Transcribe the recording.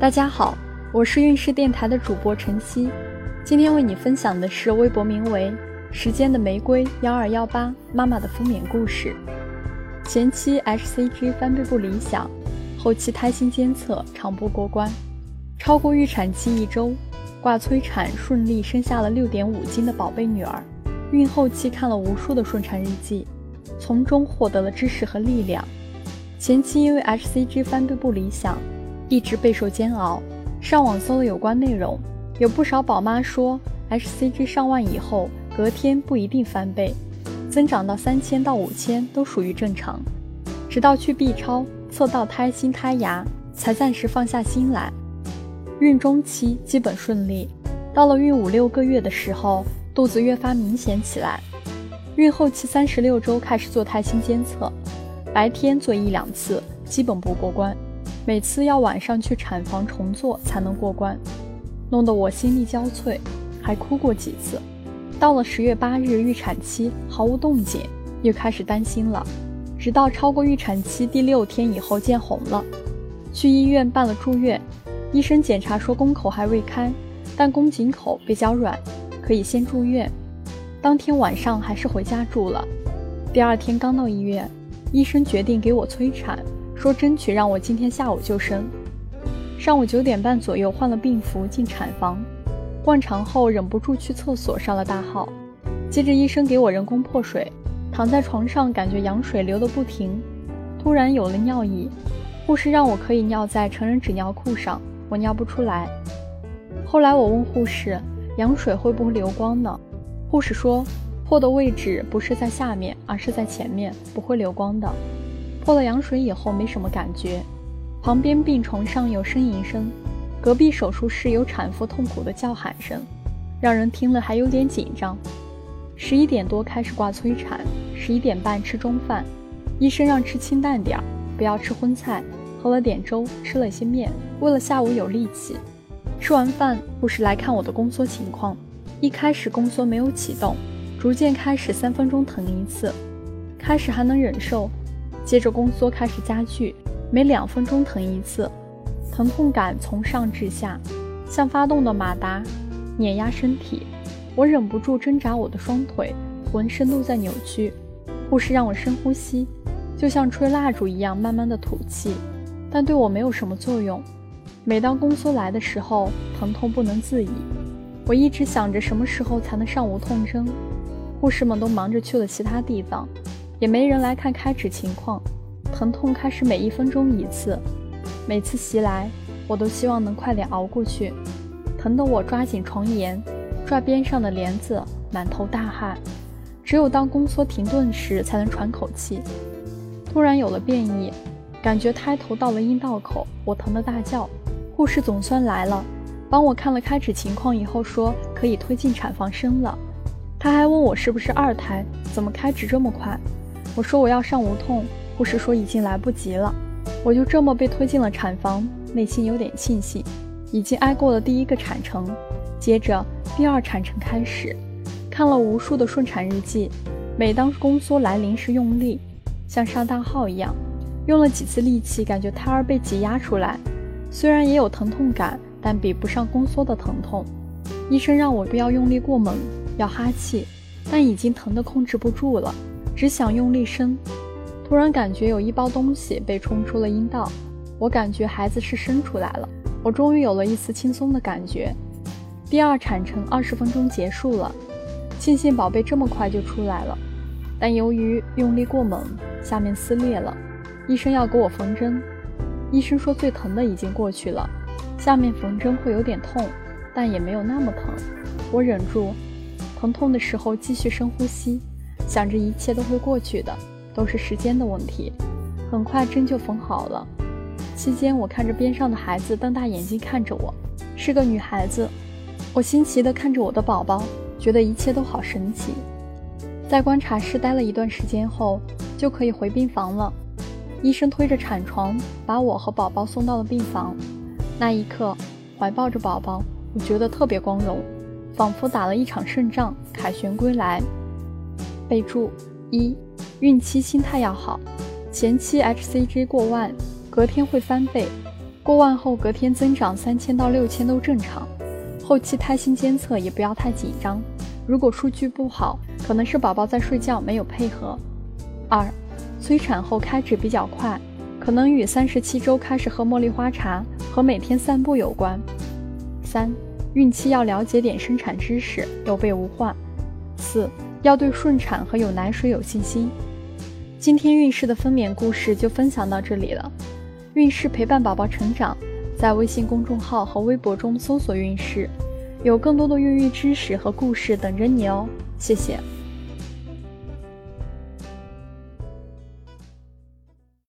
大家好，我是运势电台的主播晨曦，今天为你分享的是微博名为“时间的玫瑰幺二幺八”妈妈的分娩故事。前期 HCG 翻倍不理想，后期胎心监测常不过关，超过预产期一周，挂催产顺利生下了六点五斤的宝贝女儿。孕后期看了无数的顺产日记，从中获得了知识和力量。前期因为 HCG 翻倍不理想。一直备受煎熬，上网搜了有关内容，有不少宝妈说，HCG 上万以后，隔天不一定翻倍，增长到三千到五千都属于正常。直到去 B 超测到胎心胎芽，才暂时放下心来。孕中期基本顺利，到了孕五六个月的时候，肚子越发明显起来。孕后期三十六周开始做胎心监测，白天做一两次，基本不过关。每次要晚上去产房重做才能过关，弄得我心力交瘁，还哭过几次。到了十月八日预产期毫无动静，又开始担心了。直到超过预产期第六天以后见红了，去医院办了住院，医生检查说宫口还未开，但宫颈口比较软，可以先住院。当天晚上还是回家住了。第二天刚到医院，医生决定给我催产。说争取让我今天下午就生。上午九点半左右换了病服进产房，灌肠后忍不住去厕所上了大号。接着医生给我人工破水，躺在床上感觉羊水流得不停，突然有了尿意。护士让我可以尿在成人纸尿裤上，我尿不出来。后来我问护士，羊水会不会流光呢？护士说，破的位置不是在下面，而是在前面，不会流光的。破了羊水以后没什么感觉，旁边病床上有呻吟声，隔壁手术室有产妇痛苦的叫喊声，让人听了还有点紧张。十一点多开始挂催产，十一点半吃中饭，医生让吃清淡点儿，不要吃荤菜，喝了点粥，吃了些面，为了下午有力气。吃完饭，护士来看我的宫缩情况，一开始宫缩没有启动，逐渐开始三分钟疼一次，开始还能忍受。接着宫缩开始加剧，每两分钟疼一次，疼痛感从上至下，像发动的马达，碾压身体。我忍不住挣扎我的双腿，浑身都在扭曲。护士让我深呼吸，就像吹蜡烛一样慢慢的吐气，但对我没有什么作用。每当宫缩来的时候，疼痛不能自已。我一直想着什么时候才能上无痛针，护士们都忙着去了其他地方。也没人来看开指情况，疼痛开始每一分钟一次，每次袭来，我都希望能快点熬过去，疼得我抓紧床沿，拽边上的帘子，满头大汗。只有当宫缩停顿时，才能喘口气。突然有了变异，感觉胎头到了阴道口，我疼得大叫。护士总算来了，帮我看了开指情况以后，说可以推进产房生了。他还问我是不是二胎，怎么开指这么快？我说我要上无痛，护士说已经来不及了。我就这么被推进了产房，内心有点庆幸，已经挨过了第一个产程。接着第二产程开始，看了无数的顺产日记，每当宫缩来临时用力，像上大号一样，用了几次力气，感觉胎儿被挤压出来。虽然也有疼痛感，但比不上宫缩的疼痛。医生让我不要用力过猛，要哈气，但已经疼得控制不住了。只想用力生，突然感觉有一包东西被冲出了阴道，我感觉孩子是生出来了，我终于有了一丝轻松的感觉。第二产程二十分钟结束了，庆幸宝贝这么快就出来了，但由于用力过猛，下面撕裂了，医生要给我缝针。医生说最疼的已经过去了，下面缝针会有点痛，但也没有那么疼。我忍住，疼痛的时候继续深呼吸。想着一切都会过去的，都是时间的问题。很快针就缝好了。期间，我看着边上的孩子瞪大眼睛看着我，是个女孩子。我新奇地看着我的宝宝，觉得一切都好神奇。在观察室待了一段时间后，就可以回病房了。医生推着产床把我和宝宝送到了病房。那一刻，怀抱着宝宝，我觉得特别光荣，仿佛打了一场胜仗，凯旋归来。备注：一、孕期心态要好，前期 HCG 过万，隔天会翻倍，过万后隔天增长三千到六千都正常。后期胎心监测也不要太紧张，如果数据不好，可能是宝宝在睡觉没有配合。二，催产后开指比较快，可能与三十七周开始喝茉莉花茶和每天散步有关。三，孕期要了解点生产知识，有备无患。四，要对顺产和有奶水有信心。今天孕势的分娩故事就分享到这里了。孕势陪伴宝宝成长，在微信公众号和微博中搜索“孕势”，有更多的孕育知识和故事等着你哦。谢谢。